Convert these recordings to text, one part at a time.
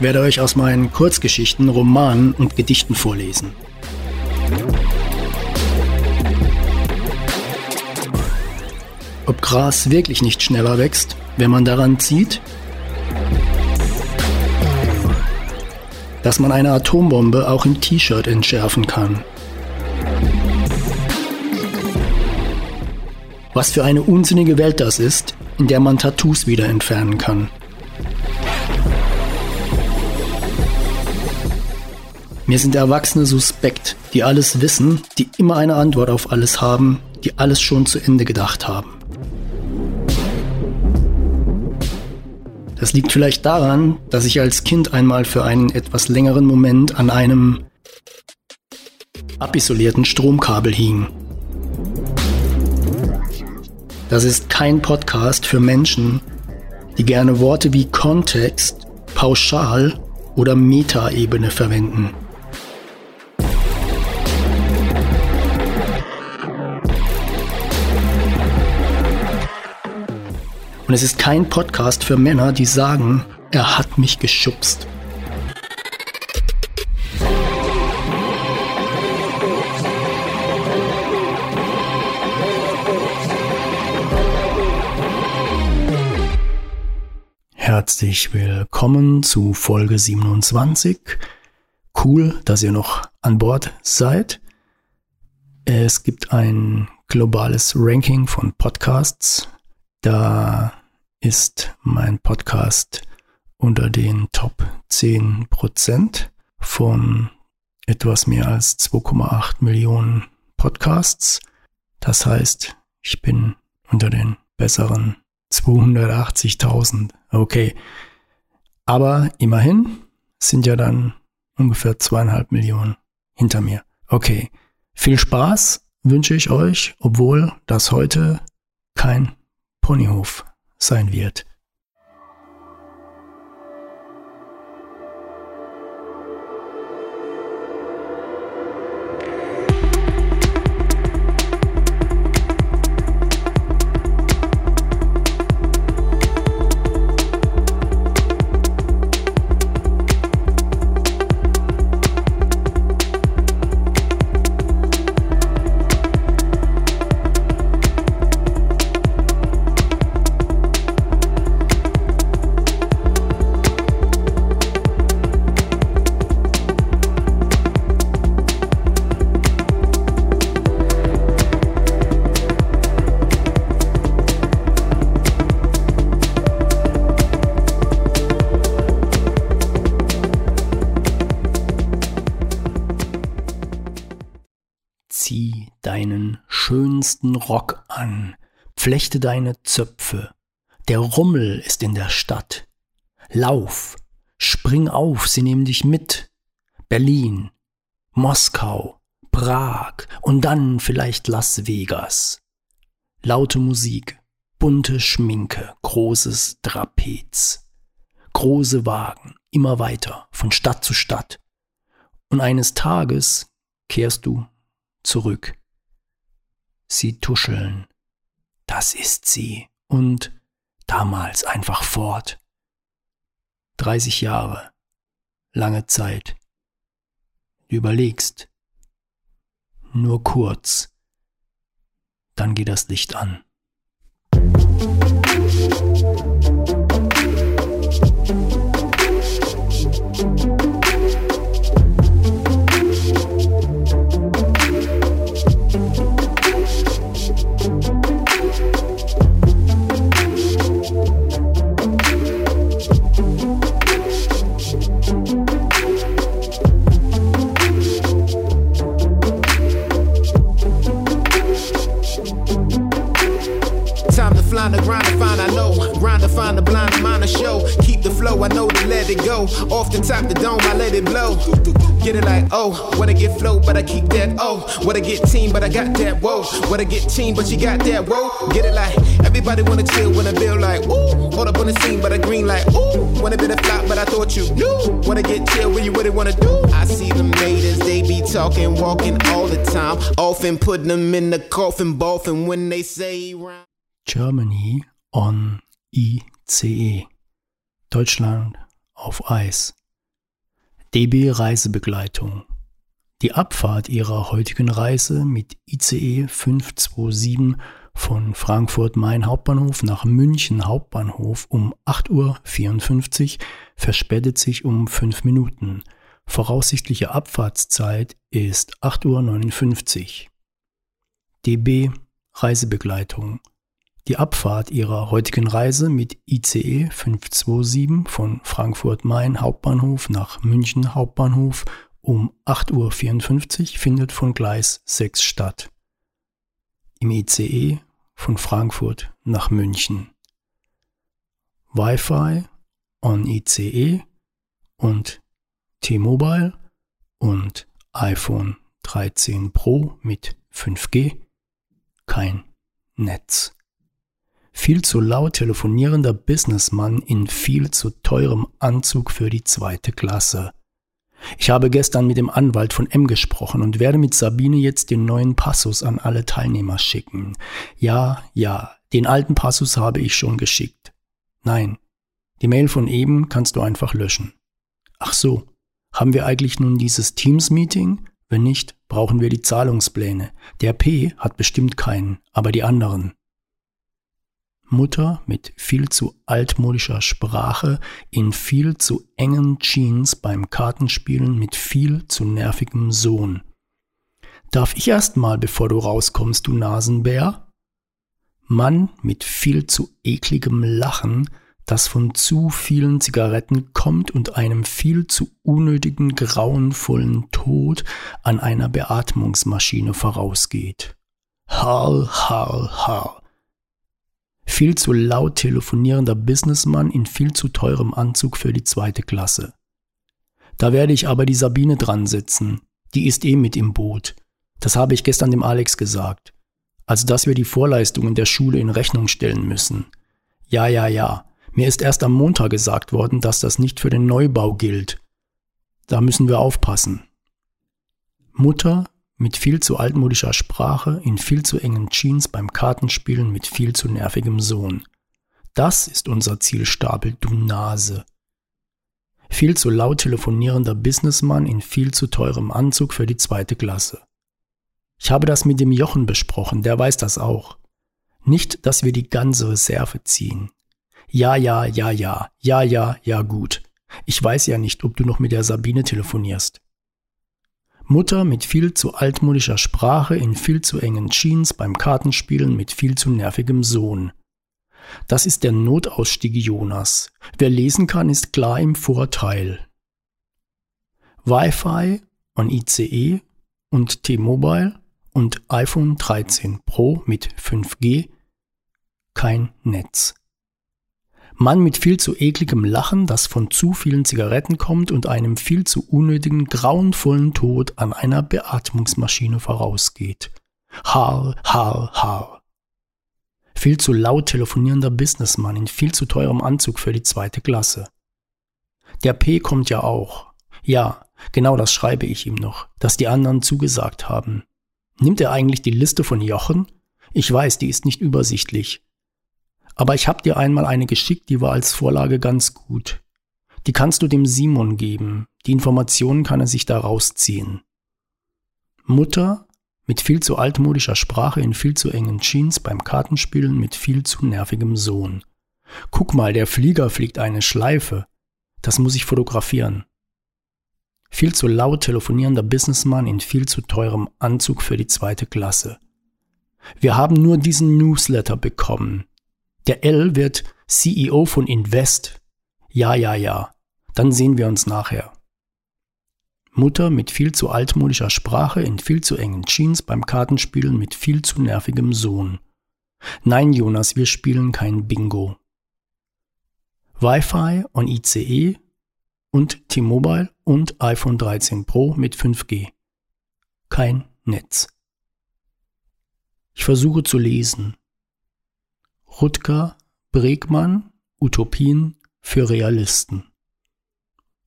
Ich werde euch aus meinen Kurzgeschichten, Romanen und Gedichten vorlesen. Ob Gras wirklich nicht schneller wächst, wenn man daran zieht? Dass man eine Atombombe auch im T-Shirt entschärfen kann. Was für eine unsinnige Welt das ist, in der man Tattoos wieder entfernen kann. Mir sind Erwachsene suspekt, die alles wissen, die immer eine Antwort auf alles haben, die alles schon zu Ende gedacht haben. Das liegt vielleicht daran, dass ich als Kind einmal für einen etwas längeren Moment an einem abisolierten Stromkabel hing. Das ist kein Podcast für Menschen, die gerne Worte wie Kontext, Pauschal oder Metaebene verwenden. Und es ist kein Podcast für Männer, die sagen, er hat mich geschubst. Herzlich willkommen zu Folge 27. Cool, dass ihr noch an Bord seid. Es gibt ein globales Ranking von Podcasts. Da ist mein Podcast unter den Top 10 Prozent von etwas mehr als 2,8 Millionen Podcasts. Das heißt, ich bin unter den besseren 280.000. Okay. Aber immerhin sind ja dann ungefähr zweieinhalb Millionen hinter mir. Okay. Viel Spaß wünsche ich euch, obwohl das heute kein Ponyhof sein wird. Deinen schönsten Rock an, flechte deine Zöpfe, der Rummel ist in der Stadt. Lauf, spring auf, sie nehmen dich mit. Berlin, Moskau, Prag und dann vielleicht Las Vegas. Laute Musik, bunte Schminke, großes Trapez. Große Wagen, immer weiter, von Stadt zu Stadt. Und eines Tages kehrst du zurück sie tuscheln. Das ist sie. Und damals einfach fort. 30 Jahre. Lange Zeit. Du überlegst. Nur kurz. Dann geht das Licht an. Off the top the dome, I let it blow. Get it like, oh, wanna get flow, but I keep that, oh. Wanna get team, but I got that, whoa. Wanna get team, but you got that, whoa. Get it like, everybody wanna chill when I feel like, ooh. Hold up on the scene, but I green like, ooh. Wanna be the flop, but I thought you knew. Wanna get chill when you really wanna do. I see the haters, they be talking, walking all the time. Often putting them in the coffin, boffin when they say. Germany on ICE. Deutschland auf Eis. DB Reisebegleitung. Die Abfahrt ihrer heutigen Reise mit ICE 527 von Frankfurt Main Hauptbahnhof nach München Hauptbahnhof um 8.54 Uhr verspätet sich um 5 Minuten. Voraussichtliche Abfahrtszeit ist 8.59 Uhr. DB Reisebegleitung. Die Abfahrt ihrer heutigen Reise mit ICE 527 von Frankfurt Main Hauptbahnhof nach München Hauptbahnhof um 8.54 Uhr findet von Gleis 6 statt. Im ICE von Frankfurt nach München. Wi-Fi on ICE und T-Mobile und iPhone 13 Pro mit 5G kein Netz. Viel zu laut telefonierender Businessmann in viel zu teurem Anzug für die zweite Klasse. Ich habe gestern mit dem Anwalt von M gesprochen und werde mit Sabine jetzt den neuen Passus an alle Teilnehmer schicken. Ja, ja, den alten Passus habe ich schon geschickt. Nein, die Mail von eben kannst du einfach löschen. Ach so, haben wir eigentlich nun dieses Teams-Meeting? Wenn nicht, brauchen wir die Zahlungspläne. Der P hat bestimmt keinen, aber die anderen. Mutter mit viel zu altmodischer Sprache in viel zu engen Jeans beim Kartenspielen mit viel zu nervigem Sohn. Darf ich erst mal, bevor du rauskommst, du Nasenbär? Mann mit viel zu ekligem Lachen, das von zu vielen Zigaretten kommt und einem viel zu unnötigen grauenvollen Tod an einer Beatmungsmaschine vorausgeht. Harl, harl, harl viel zu laut telefonierender Businessmann in viel zu teurem Anzug für die zweite Klasse. Da werde ich aber die Sabine dran setzen. Die ist eh mit im Boot. Das habe ich gestern dem Alex gesagt. Also, dass wir die Vorleistungen der Schule in Rechnung stellen müssen. Ja, ja, ja. Mir ist erst am Montag gesagt worden, dass das nicht für den Neubau gilt. Da müssen wir aufpassen. Mutter mit viel zu altmodischer Sprache, in viel zu engen Jeans beim Kartenspielen mit viel zu nervigem Sohn. Das ist unser Zielstapel, du Nase. Viel zu laut telefonierender Businessmann in viel zu teurem Anzug für die zweite Klasse. Ich habe das mit dem Jochen besprochen, der weiß das auch. Nicht, dass wir die ganze Reserve ziehen. Ja, ja, ja, ja, ja, ja, ja, gut. Ich weiß ja nicht, ob du noch mit der Sabine telefonierst. Mutter mit viel zu altmodischer Sprache in viel zu engen Jeans beim Kartenspielen mit viel zu nervigem Sohn. Das ist der Notausstieg Jonas. Wer lesen kann, ist klar im Vorteil. Wi-Fi on ICE und T-Mobile und iPhone 13 Pro mit 5G kein Netz. Mann mit viel zu ekligem Lachen, das von zu vielen Zigaretten kommt und einem viel zu unnötigen, grauenvollen Tod an einer Beatmungsmaschine vorausgeht. Haar, Haar, Haar. Viel zu laut telefonierender Businessmann in viel zu teurem Anzug für die zweite Klasse. Der P kommt ja auch. Ja, genau das schreibe ich ihm noch, dass die anderen zugesagt haben. Nimmt er eigentlich die Liste von Jochen? Ich weiß, die ist nicht übersichtlich. Aber ich habe dir einmal eine geschickt, die war als Vorlage ganz gut. Die kannst du dem Simon geben. Die Informationen kann er sich da rausziehen. Mutter mit viel zu altmodischer Sprache in viel zu engen Jeans beim Kartenspielen mit viel zu nervigem Sohn. Guck mal, der Flieger fliegt eine Schleife. Das muss ich fotografieren. Viel zu laut telefonierender Businessman in viel zu teurem Anzug für die zweite Klasse. Wir haben nur diesen Newsletter bekommen. Der L wird CEO von Invest. Ja, ja, ja. Dann sehen wir uns nachher. Mutter mit viel zu altmodischer Sprache in viel zu engen Jeans beim Kartenspielen mit viel zu nervigem Sohn. Nein, Jonas, wir spielen kein Bingo. Wi-Fi on ICE und T-Mobile und iPhone 13 Pro mit 5G. Kein Netz. Ich versuche zu lesen. Rutger Bregmann Utopien für Realisten.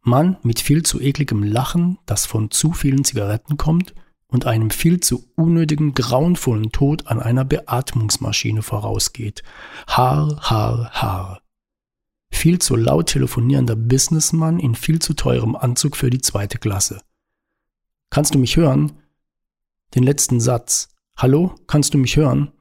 Mann mit viel zu ekligem Lachen, das von zu vielen Zigaretten kommt und einem viel zu unnötigen, grauenvollen Tod an einer Beatmungsmaschine vorausgeht. Haar, Haar, Haar. Viel zu laut telefonierender Businessmann in viel zu teurem Anzug für die zweite Klasse. Kannst du mich hören? Den letzten Satz. Hallo, kannst du mich hören?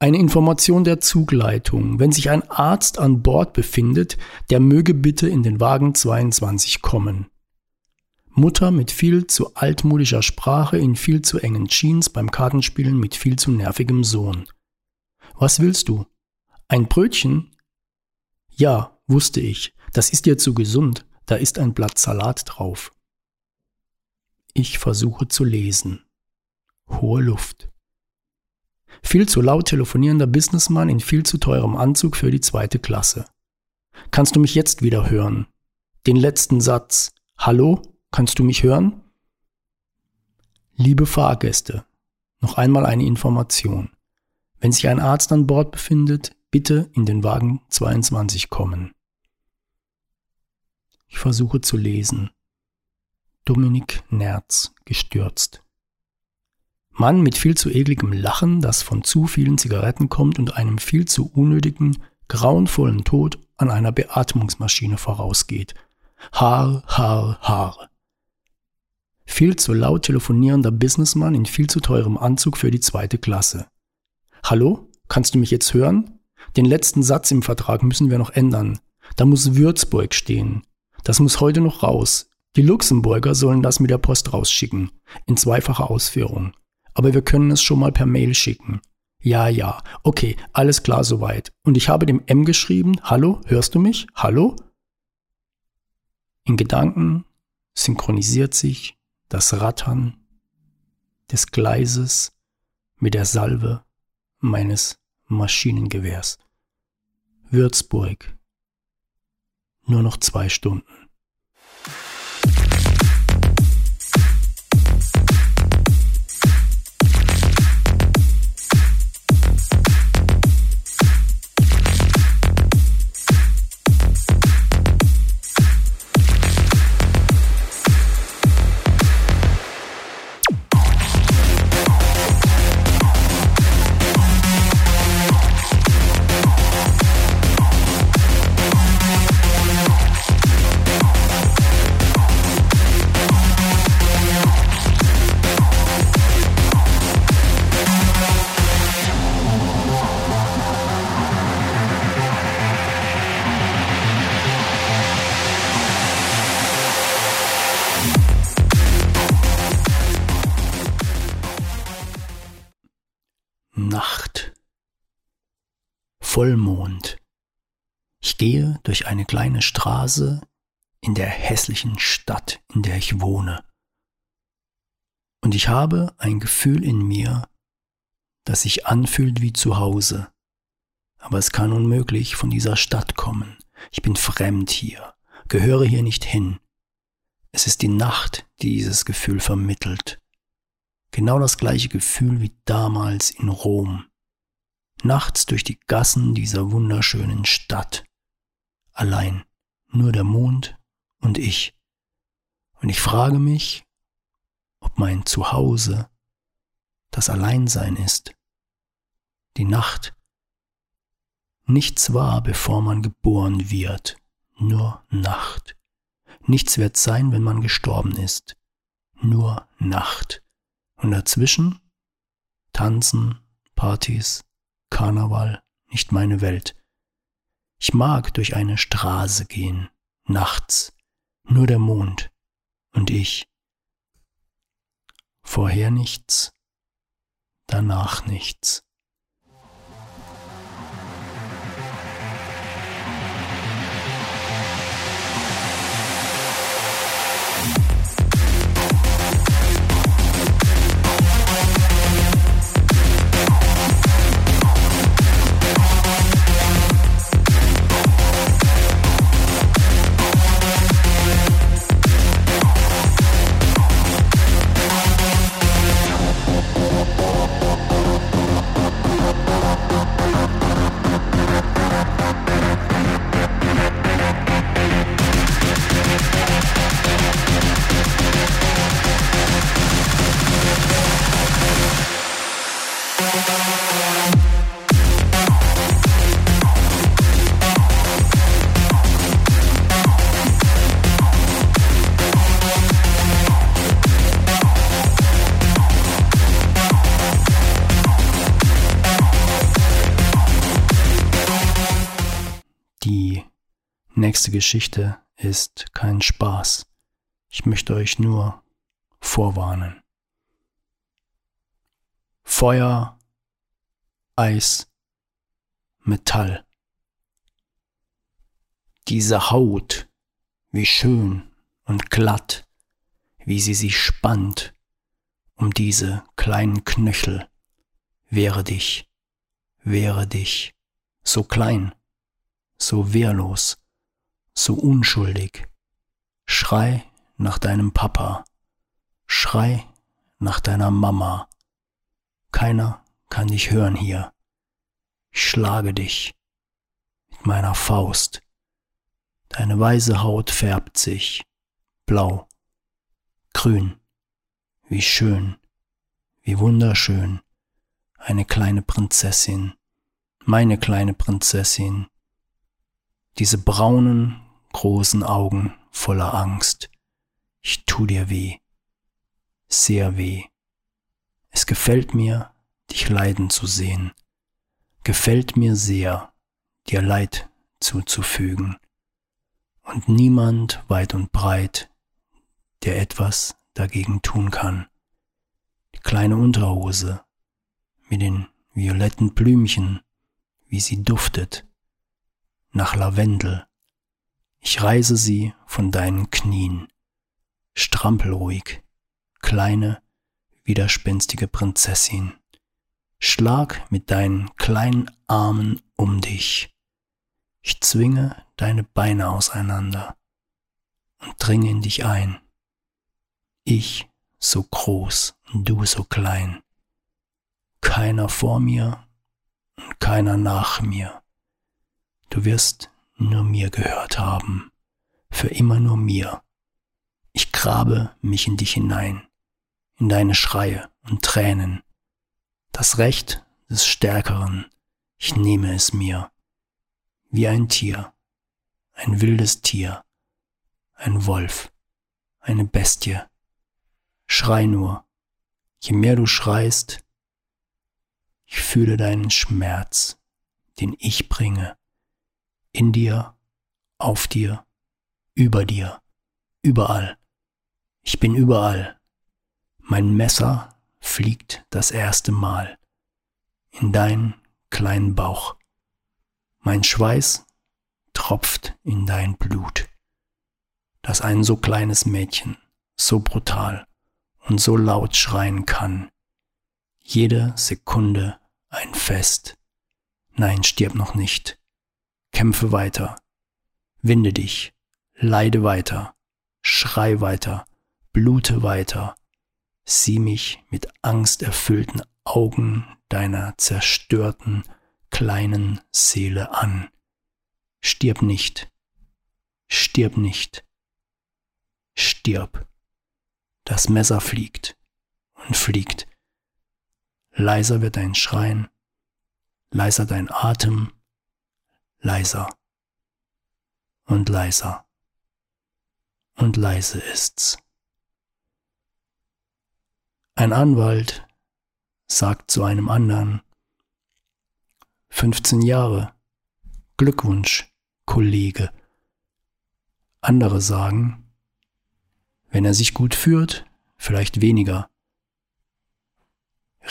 Eine Information der Zugleitung. Wenn sich ein Arzt an Bord befindet, der möge bitte in den Wagen 22 kommen. Mutter mit viel zu altmodischer Sprache in viel zu engen Jeans beim Kartenspielen mit viel zu nervigem Sohn. Was willst du? Ein Brötchen? Ja, wusste ich. Das ist dir zu gesund. Da ist ein Blatt Salat drauf. Ich versuche zu lesen. Hohe Luft. Viel zu laut telefonierender Businessmann in viel zu teurem Anzug für die zweite Klasse. Kannst du mich jetzt wieder hören? Den letzten Satz. Hallo? Kannst du mich hören? Liebe Fahrgäste, noch einmal eine Information. Wenn sich ein Arzt an Bord befindet, bitte in den Wagen 22 kommen. Ich versuche zu lesen. Dominik Nerz gestürzt. Mann mit viel zu ekligem Lachen, das von zu vielen Zigaretten kommt und einem viel zu unnötigen, grauenvollen Tod an einer Beatmungsmaschine vorausgeht. Haar, Haar, Haar. Viel zu laut telefonierender Businessmann in viel zu teurem Anzug für die zweite Klasse. Hallo? Kannst du mich jetzt hören? Den letzten Satz im Vertrag müssen wir noch ändern. Da muss Würzburg stehen. Das muss heute noch raus. Die Luxemburger sollen das mit der Post rausschicken. In zweifacher Ausführung. Aber wir können es schon mal per Mail schicken. Ja, ja. Okay, alles klar soweit. Und ich habe dem M geschrieben, hallo, hörst du mich? Hallo? In Gedanken synchronisiert sich das Rattern des Gleises mit der Salve meines Maschinengewehrs. Würzburg. Nur noch zwei Stunden. Ich gehe durch eine kleine Straße in der hässlichen Stadt, in der ich wohne. Und ich habe ein Gefühl in mir, das sich anfühlt wie zu Hause. Aber es kann unmöglich von dieser Stadt kommen. Ich bin fremd hier, gehöre hier nicht hin. Es ist die Nacht, die dieses Gefühl vermittelt. Genau das gleiche Gefühl wie damals in Rom. Nachts durch die Gassen dieser wunderschönen Stadt. Allein nur der Mond und ich. Und ich frage mich, ob mein Zuhause das Alleinsein ist. Die Nacht. Nichts war, bevor man geboren wird, nur Nacht. Nichts wird sein, wenn man gestorben ist, nur Nacht. Und dazwischen Tanzen, Partys, Karneval, nicht meine Welt. Ich mag durch eine Straße gehen, nachts, nur der Mond und ich. Vorher nichts, danach nichts. Nächste Geschichte ist kein Spaß. Ich möchte euch nur vorwarnen. Feuer, Eis, Metall. Diese Haut, wie schön und glatt, wie sie sich spannt um diese kleinen Knöchel. Wehre dich, wehre dich, so klein, so wehrlos, so unschuldig. Schrei nach deinem Papa, schrei nach deiner Mama. Keiner kann dich hören hier. Ich schlage dich mit meiner Faust. Deine weiße Haut färbt sich blau, grün, wie schön, wie wunderschön, eine kleine Prinzessin, meine kleine Prinzessin, diese braunen, großen Augen voller Angst. Ich tu dir weh, sehr weh. Es gefällt mir, dich leiden zu sehen, gefällt mir sehr, dir Leid zuzufügen. Und niemand weit und breit, der etwas dagegen tun kann. Die kleine Unterhose mit den violetten Blümchen, wie sie duftet, nach Lavendel. Ich reise sie von deinen Knien. Strampel ruhig, kleine, widerspenstige Prinzessin. Schlag mit deinen kleinen Armen um dich. Ich zwinge deine Beine auseinander und dringe in dich ein. Ich so groß und du so klein. Keiner vor mir und keiner nach mir. Du wirst nur mir gehört haben, für immer nur mir. Ich grabe mich in dich hinein, in deine Schreie und Tränen. Das Recht des Stärkeren, ich nehme es mir, wie ein Tier, ein wildes Tier, ein Wolf, eine Bestie. Schrei nur, je mehr du schreist, ich fühle deinen Schmerz, den ich bringe, in dir, auf dir, über dir, überall. Ich bin überall. Mein Messer fliegt das erste Mal in deinen kleinen Bauch. Mein Schweiß tropft in dein Blut, dass ein so kleines Mädchen so brutal und so laut schreien kann. Jede Sekunde ein Fest. Nein, stirb noch nicht. Kämpfe weiter. Winde dich. Leide weiter. Schrei weiter. Blute weiter. Sieh mich mit angsterfüllten Augen deiner zerstörten kleinen Seele an. Stirb nicht. Stirb nicht. Stirb. Das Messer fliegt und fliegt. Leiser wird dein Schreien, leiser dein Atem, leiser und leiser und leise ist's. Ein Anwalt sagt zu einem anderen, 15 Jahre, Glückwunsch, Kollege. Andere sagen, wenn er sich gut führt, vielleicht weniger.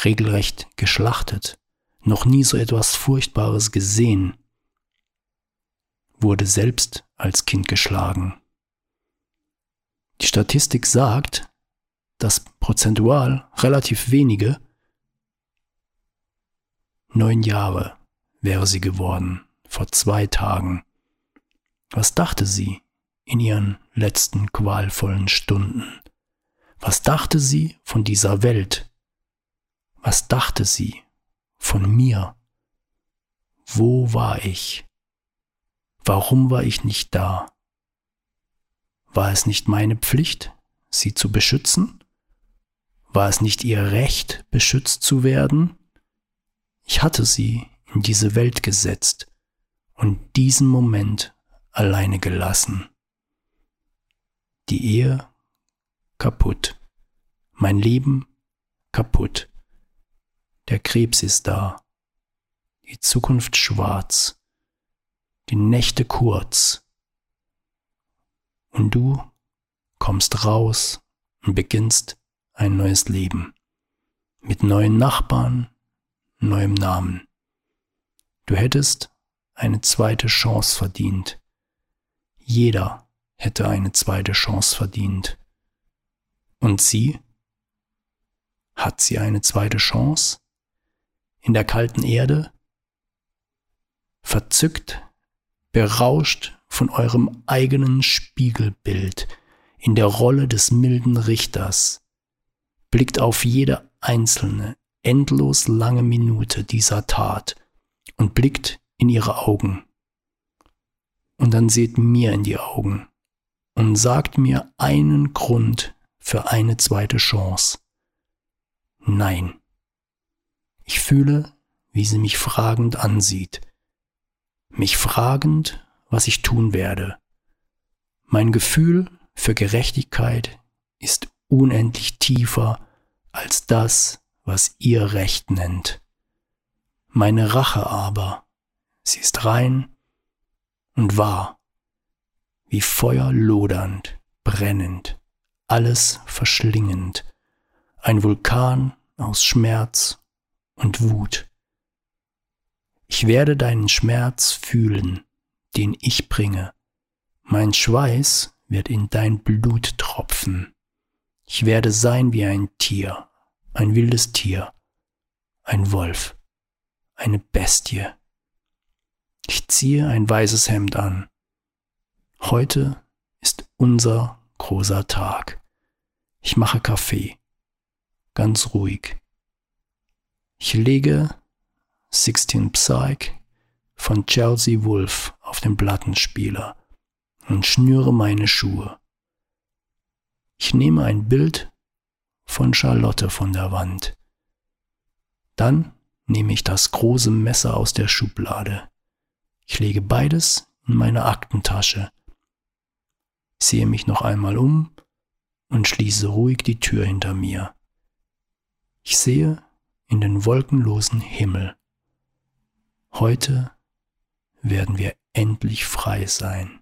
Regelrecht geschlachtet, noch nie so etwas Furchtbares gesehen, wurde selbst als Kind geschlagen. Die Statistik sagt, dass prozentual relativ wenige neun Jahre wäre sie geworden, vor zwei Tagen. Was dachte sie? in ihren letzten qualvollen Stunden. Was dachte sie von dieser Welt? Was dachte sie von mir? Wo war ich? Warum war ich nicht da? War es nicht meine Pflicht, sie zu beschützen? War es nicht ihr Recht, beschützt zu werden? Ich hatte sie in diese Welt gesetzt und diesen Moment alleine gelassen die Ehe kaputt, mein Leben kaputt, der Krebs ist da, die Zukunft schwarz, die Nächte kurz, Und du kommst raus und beginnst ein neues Leben. Mit neuen Nachbarn, neuem Namen. Du hättest eine zweite Chance verdient. Jeder hätte eine zweite Chance verdient. Und sie? Hat sie eine zweite Chance? In der kalten Erde? Verzückt, berauscht von eurem eigenen Spiegelbild in der Rolle des milden Richters, blickt auf jede einzelne, endlos lange Minute dieser Tat und blickt in ihre Augen. Und dann seht mir in die Augen und sagt mir einen Grund für eine zweite Chance. Nein. Ich fühle, wie sie mich fragend ansieht. Mich fragend, was ich tun werde. Mein Gefühl für Gerechtigkeit ist unendlich tiefer als das, was ihr Recht nennt. Meine Rache aber, sie ist rein und wahr, wie Feuer lodernd, brennend, alles verschlingend, ein Vulkan aus Schmerz und Wut. Ich werde deinen Schmerz fühlen, den ich bringe. Mein Schweiß wird in dein Blut tropfen. Ich werde sein wie ein Tier, ein wildes Tier, ein Wolf, eine Bestie. Ich ziehe ein weißes Hemd an. Heute ist unser großer Tag. Ich mache Kaffee, ganz ruhig. Ich lege Sixteen Psyche von Chelsea Wolf auf den Plattenspieler und schnüre meine Schuhe. Ich nehme ein Bild von Charlotte von der Wand. Dann nehme ich das große Messer aus der Schublade. Ich lege beides in meine Aktentasche, sehe mich noch einmal um und schließe ruhig die Tür hinter mir. Ich sehe in den wolkenlosen Himmel. Heute werden wir endlich frei sein.